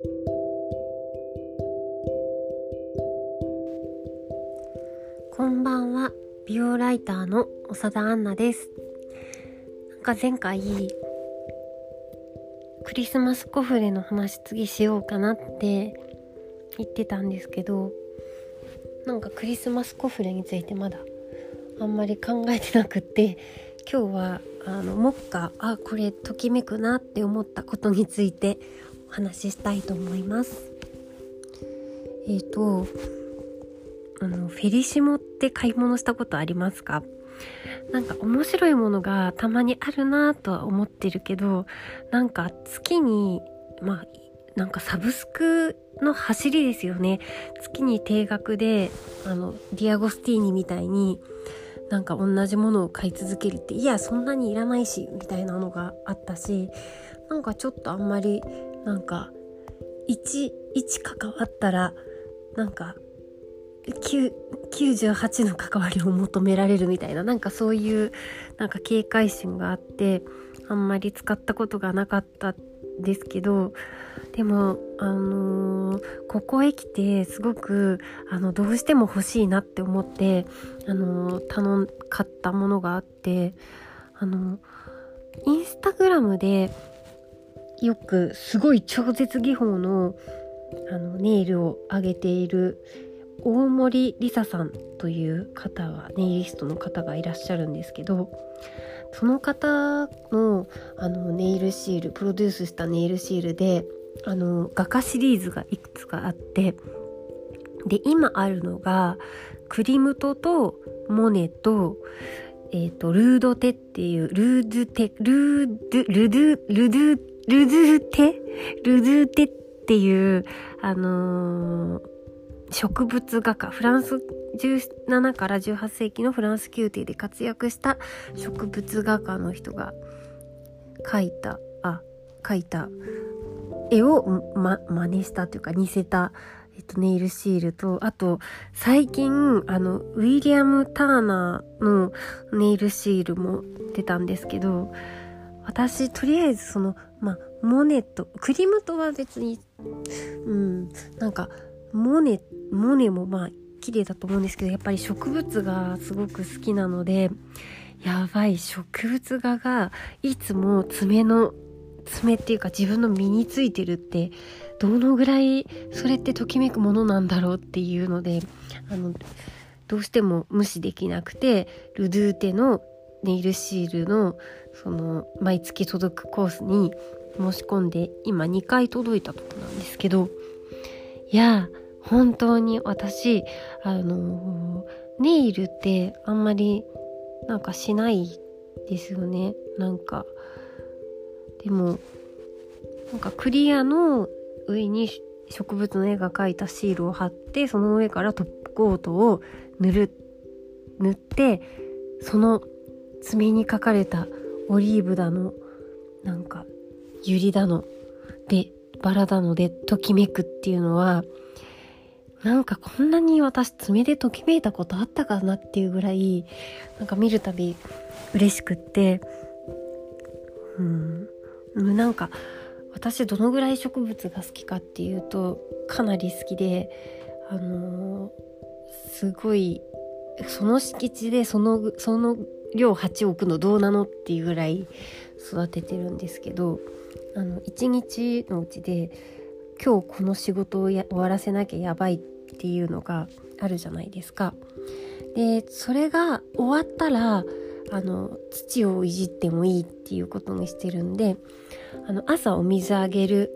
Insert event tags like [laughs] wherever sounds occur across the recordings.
こんばんは。美容ライターの長田杏奈です。なんか前回クリスマスコフレの話次しようかなって言ってたんですけどなんかクリスマスコフレについてまだあんまり考えてなくって今日はあの目下あこれときめくなって思ったことについてお話ししたいと思います。えっ、ー、とあのフェリシモって買い物したことありますか？なんか面白いものがたまにあるなとは思ってるけどなんか月にまあなんかサブスクの走りですよね月に定額であのディアゴスティーニみたいになんか同じものを買い続けるっていやそんなにいらないしみたいなのがあったしなんかちょっとあんまりなんか1 1関わったらなんか98の関わりを求められるみたいななんかそういうなんか警戒心があってあんまり使ったことがなかったですけどでもあのー、ここへ来てすごくあのどうしても欲しいなって思ってあのー、頼ん買ったものがあってあのインスタグラムでよくすごい超絶技法のあのネイルを上げている大森りささんという方がネイリストの方がいらっしゃるんですけどその方のあのネイルシールプロデュースしたネイルシールであの画家シリーズがいくつかあってで今あるのがクリムトとモネと,、えーと、ルードテっていうルードテルードルドゥルドゥルドゥテ？ルドゥテっていうあのー植物画家。フランス17から18世紀のフランス宮廷で活躍した植物画家の人が描いたあ描いた絵を、ま、真似したというか似せた、えっと、ネイルシールとあと最近あのウィリアム・ターナーのネイルシールも出たんですけど私とりあえずそのまあモネとクリムトは別にうんなんかモネモネもまあ綺麗だと思うんですけどやっぱり植物がすごく好きなのでやばい植物画がいつも爪の爪っていうか自分の身についてるってどのぐらいそれってときめくものなんだろうっていうのであのどうしても無視できなくてルドゥーテのネイルシールのその毎月届くコースに申し込んで今2回届いたとこなんですけどいや本当に私あのネイルってあんまりなんかしないですよね。なんかでもなんかクリアの上に植物の絵が描いたシールを貼ってその上からトップコートを塗る塗ってその爪に書かれたオリーブだのなんかユリだのでバラだのでときめくっていうのはなんかこんなに私爪でときめいたことあったかなっていうぐらいなんか見るたび嬉しくってうん。なんか私どのぐらい植物が好きかっていうとかなり好きであのー、すごいその敷地でそのその量8億のどうなのっていうぐらい育ててるんですけどあの1日のうちで今日この仕事を終わらせなきゃやばいっていうのがあるじゃないですか。でそれが終わったらあの土をいじってもいいっていうことにしてるんであの朝お水あげる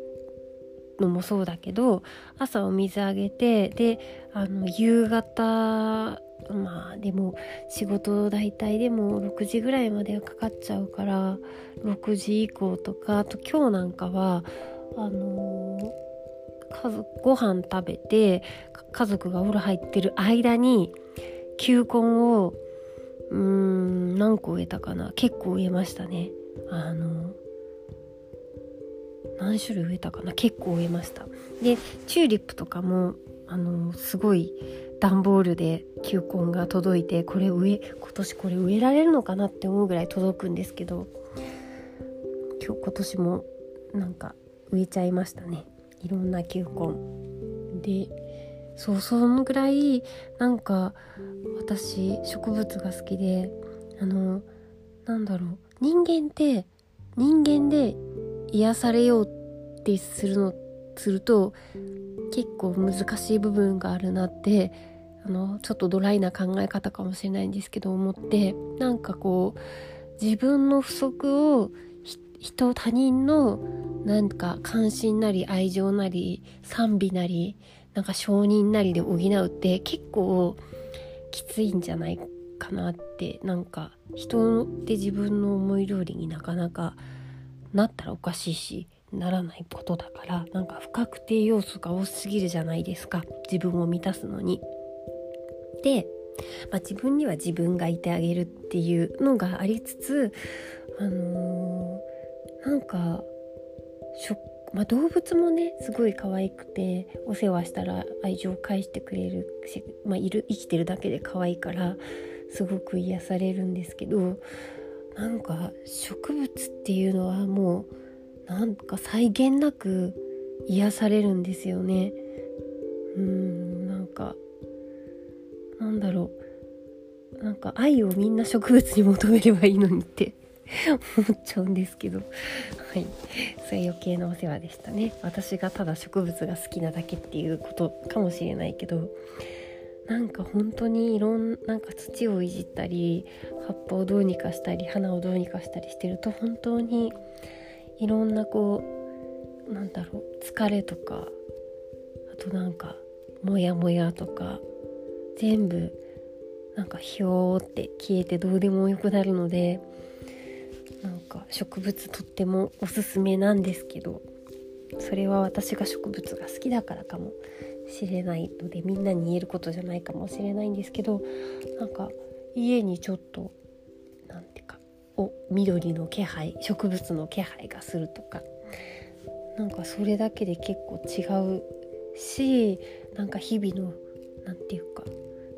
のもそうだけど朝お水あげてであの夕方まあでも仕事大体でも6時ぐらいまではかかっちゃうから6時以降とかあと今日なんかはあのー、家族ご飯食べて家族がお風呂入ってる間に球根をうーん何個植えたかな結構植えましたね。あの何種類植えたかな結構植えました。でチューリップとかもあのすごい段ボールで球根が届いてこれ植え今年これ植えられるのかなって思うぐらい届くんですけど今日今年もなんか植えちゃいましたね。いろんな球根で。そうそのぐらいなんか私植物が好きであのなんだろう。人間って人間で癒されようってするのってすると結構難しい部分があるなってあのちょっとドライな考え方かもしれないんですけど思ってなんかこう自分の不足を人他人のなんか関心なり愛情なり賛美なりなんか承認なりで補うって結構きついんじゃないかなってなんか人って自分の思い通りになかなかなったらおかしいしならないことだからなんか不確定要素が多すぎるじゃないですか自分を満たすのに。で、まあ、自分には自分がいてあげるっていうのがありつつあのー、なんかまあ、動物もねすごい可愛くてお世話したら愛情を返してくれるし、まあ、いる生きてるだけで可愛いからすごく癒されるんですけどなんか植物っていうのはもうなんか際限なく癒されるんですよね。うんなんかなんだろう。なんか愛をみんな植物に求めればいいのにって [laughs] 思っちゃうんですけど。はい。それ余計なお世話でしたね。私がただ植物が好きなだけっていうことかもしれないけど。なんか本当にいろんなんか土をいじったり葉っぱをどうにかしたり花をどうにかしたりしてると本当にいろんなこうなんだろう疲れとかあとなんかモヤモヤとか全部なんかひょーって消えてどうでもよくなるのでなんか植物とってもおすすめなんですけどそれは私が植物が好きだからかもしれないのでみんなに言えることじゃないかもしれないんですけどなんか家にちょっと何てお緑の気配植物の気配がするとかなんかそれだけで結構違うしなんか日々の何て言うか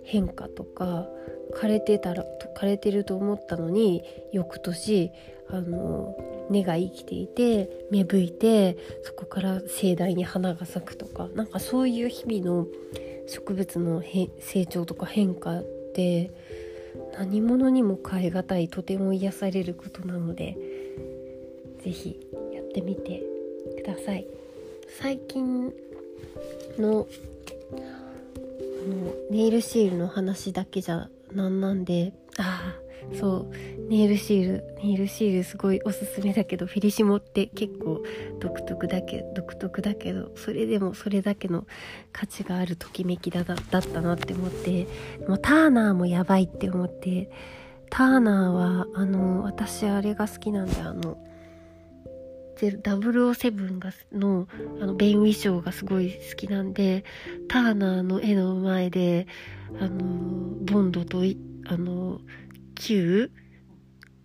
変化とか枯れてたら枯れてると思ったのに翌年あの根が生きていて芽吹いてそこから盛大に花が咲くとかなんかそういう日々の植物の成長とか変化って何者にも代え難いとても癒されることなので是非やってみてください。最近ののネイルシールの話だけじゃなんなんでああそうネイルシールネイルシールすごいおすすめだけどフェリシモって結構独特だけ独特だけどそれでもそれだけの価値があるときめきだだったなって思ってもうターナーもやばいって思ってターナーはあの私あれが好きなんであの007がのあのベン・ウィショーがすごい好きなんでターナーの絵の前であのボンドとあの Q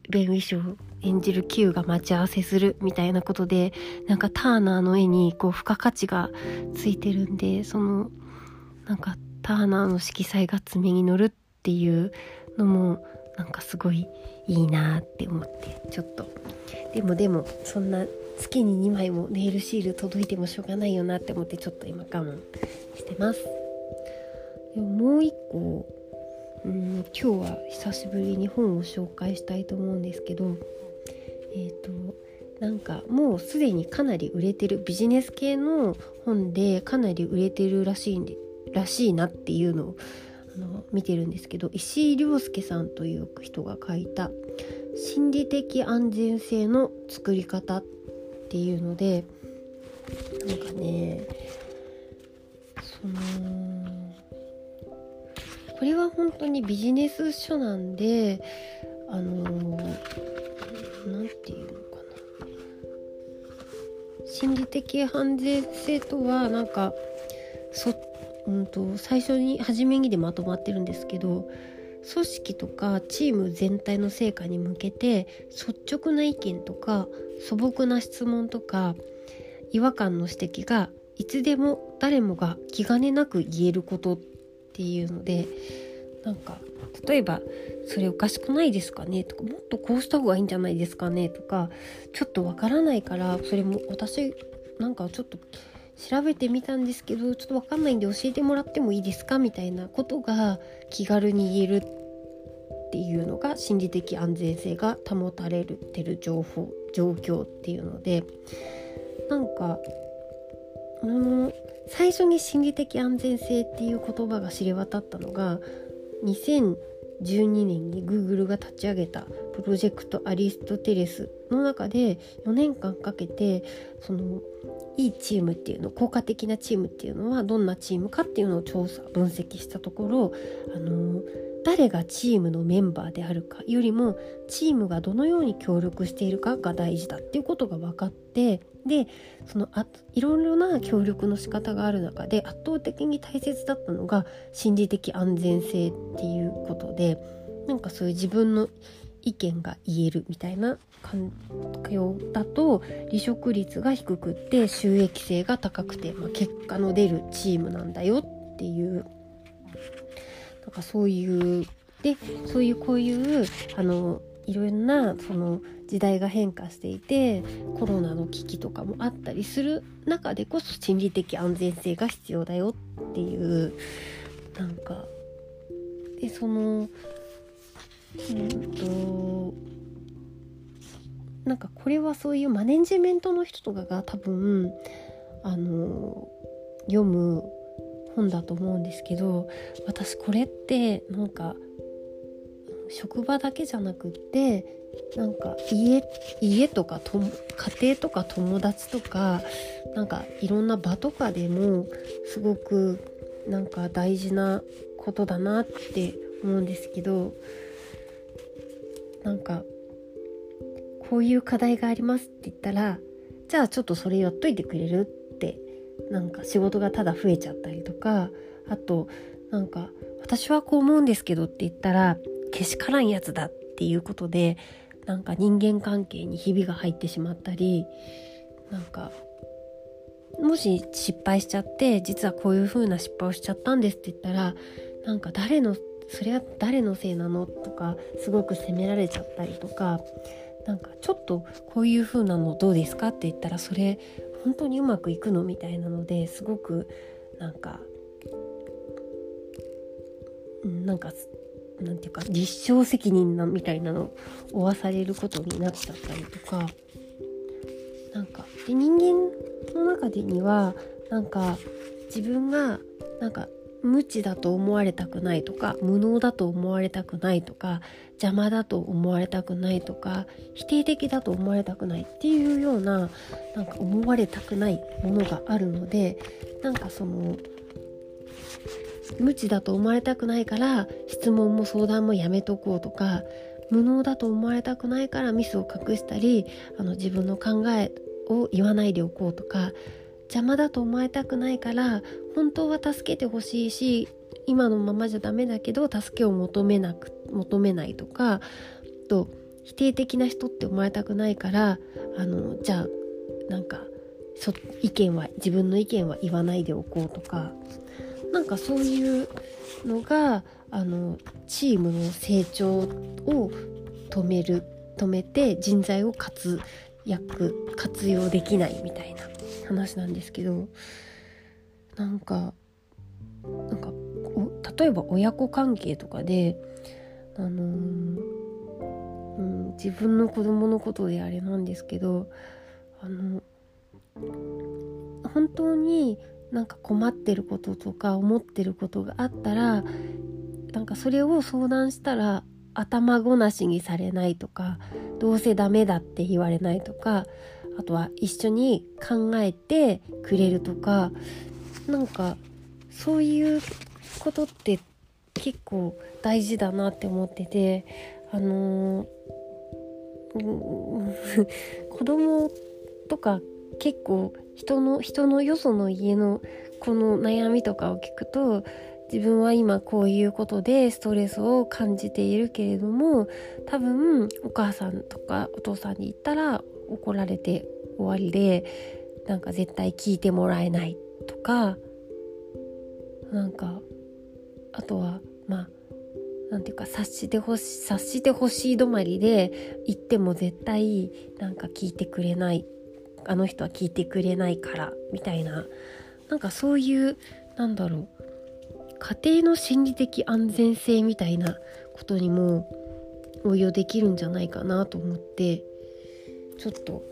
ベン・ウィショー演じる Q が待ち合わせするみたいなことでなんかターナーの絵にこう付加価値がついてるんでそのなんかターナーの色彩が爪に乗るっていうのもなんかすごいいいなって思ってちょっと。でもでもそんな月に2枚もネイルシール届いてもしょうがないよなって思ってちょっと今我慢してます。でももう一個うん今日は久しぶりに本を紹介したいと思うんですけどえっ、ー、となんかもうすでにかなり売れてるビジネス系の本でかなり売れてるらしいんでらしいなっていうのをあの見てるんですけど石井亮介さんという人が書いた「心理的安全性の作り方」っっていうのでなんかねそのこれは本当にビジネス書なんであの何て言うのかな。心理的安全性とはなんかそ、うんと、最初に初めにでまとまってるんですけど組織とかチーム全体の成果に向けて率直な意見とか素朴な質問とか違和感の指摘がいつでも誰もが気兼ねなく言えることっていうのでなんか例えば「それおかしくないですかね?」とか「もっとこうした方がいいんじゃないですかね?」とかちょっとわからないからそれも私なんかちょっと調べてみたんですけどちょっと分かんないんで教えてもらってもいいですか？みたいなことが気軽に言えるっていうのが心理的安全性が保たれてる情報状況っていうのでなんかあの最初に心理的安全性っていう言葉が知れ渡ったのが2012年に Google が立ち上げたプロジェクトアリストテレスの中で4年間かけてそのいいチームっていうの効果的なチームっていうのはどんなチームかっていうのを調査分析したところあの誰がチームのメンバーであるかよりもチームがどのように協力しているかが大事だっていうことが分かってでそのあいろいろな協力の仕方がある中で圧倒的に大切だったのが心理的安全性っていうことでなんかそういう自分の意見が言えるみたいな環境だと離職率が低くって収益性が高くて、まあ、結果の出るチームなんだよっていうなんかそういうでそういうこういうあのいろんなその時代が変化していてコロナの危機とかもあったりする中でこそ心理的安全性が必要だよっていうなんかでそのうんとなんかこれはそういうマネジメントの人とかが多分あの読む本だと思うんですけど私これってなんか職場だけじゃなくってなんか家家とかと家庭とか友達とかなんかいろんな場とかでもすごくなんか大事なことだなって思うんですけどなんかこういう課題がありますって言ったらじゃあちょっとそれやっといてくれるってなんか仕事がただ増えちゃったりとかあとなんか私はこう思うんですけどって言ったらけしからんやつだっていうことでなんか人間関係にひびが入ってしまったりなんかもし失敗しちゃって実はこういう風な失敗をしちゃったんですって言ったらなんか誰のそれは誰のせいなの？とかすごく責められちゃったりとかなんかちょっとこういう風なのどうですかって言ったらそれ本当にうまくいくの？みたいなのですごくなんかなんかなんていうか実証責任なみたいなのを負わされることになっちゃったりとか。なんかで人間の中でにはなんか自分がなんか無知だと思われたくないとか無能だと思われたくないとか邪魔だと思われたくないとか否定的だと思われたくないっていうようななんか思われたくないものがあるのでなんかその無知だと思われたくないから質問も相談もやめとこうとか無能だと思われたくないからミスを隠したりあの自分の考えを言わないでおこうとか邪魔だと思われたくないから本当は助けてほしいし今のままじゃダメだけど助けを求めなく求めないとかと否定的な人って思われたくないからあのじゃあなんか意見は自分の意見は言わないでおこうとか。なんかそういうのがあのチームの成長を止める止めて人材を活躍活用できないみたいな話なんですけどなんかなんか例えば親子関係とかであのー、うん、自分の子供のことであれなんですけどあの本当になんか困ってることとか思ってることがあったらなんかそれを相談したら頭ごなしにされないとかどうせダメだって言われないとかあとは一緒に考えてくれるとかなんかそういうことって結構大事だなって思っててあのー、[laughs] 子供とか結構人の人のよその家のこの悩みとかを聞くと自分は今こういうことでストレスを感じているけれども多分お母さんとかお父さんに言ったら怒られて終わりでなんか絶対聞いてもらえないとかなんかあとはまあなんていうか察してほし察してほしい止まりで言っても絶対なんか聞いてくれない。あの人は聞いてくれないからみたいな。なんかそういうなんだろう家庭の心理的安全性みたいなことにも応用できるんじゃないかなと思ってちょっと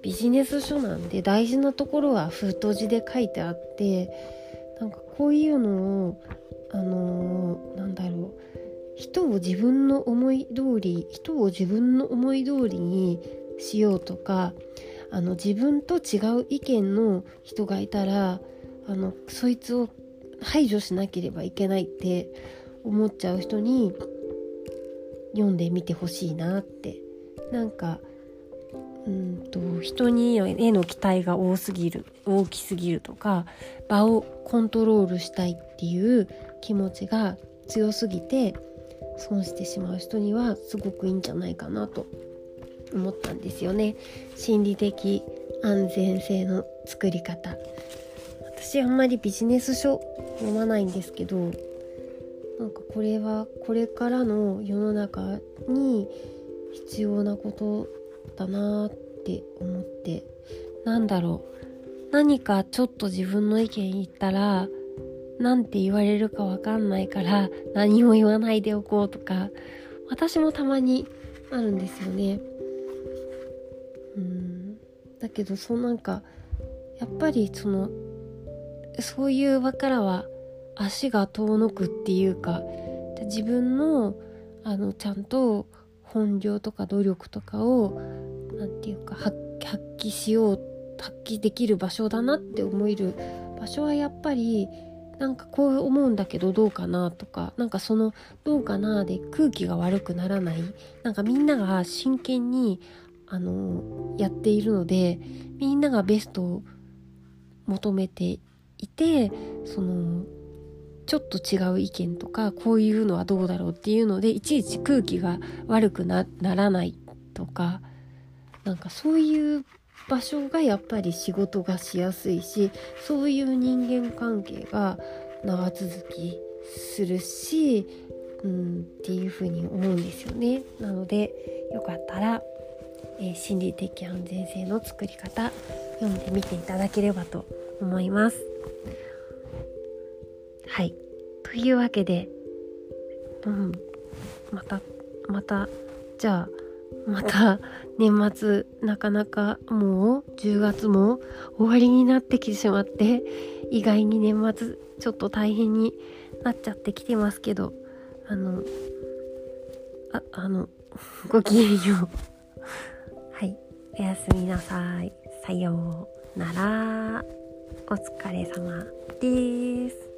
ビジネス書なんで大事なところは封筒字で書いてあってなんかこういうのをあのー、なんだろう人を自分の思い通り人を自分の思い通りにしようとかあの自分と違う意見の人がいたらあのそいつを排除しなければいけないって思っちゃう人に読んでみてほしいなって。なんかうんと人にへの期待が多すぎる大きすぎるとか場をコントロールしたいっていう気持ちが強すぎて損してしまう人にはすごくいいんじゃないかなと思ったんですよね。心理的安全性の作り方。私あんまりビジネス書読まないんですけどなんかこれはこれからの世の中に必要なことだなって思って。なんだろう。何かちょっと自分の意見言ったら何て言われるかわかんないから何も言わないでおこうとか私もたまにあるんですよね。けどそうなんかやっぱりそのそういう場からは足が遠のくっていうか自分のあのちゃんと本領とか努力とかを何て言うか発揮しよう発揮できる場所だなって思える場所はやっぱりなんかこう思うんだけどどうかなとかなんかそのどうかなで空気が悪くならない。なんかみんなが真剣にあのやっているのでみんながベストを求めていてそのちょっと違う意見とかこういうのはどうだろうっていうのでいちいち空気が悪くならないとかなんかそういう場所がやっぱり仕事がしやすいしそういう人間関係が長続きするし、うん、っていうふうに思うんですよね。なのでよかったら、え、心理的安全性の作り方読んでみていただければと思います。はい。というわけで、うん、また、また、じゃあ、また [laughs] 年末なかなかもう10月も終わりになってきてしまって意外に年末ちょっと大変になっちゃってきてますけどあのああのごきげんよう [laughs] おやすみなさい。さようなら。お疲れ様です。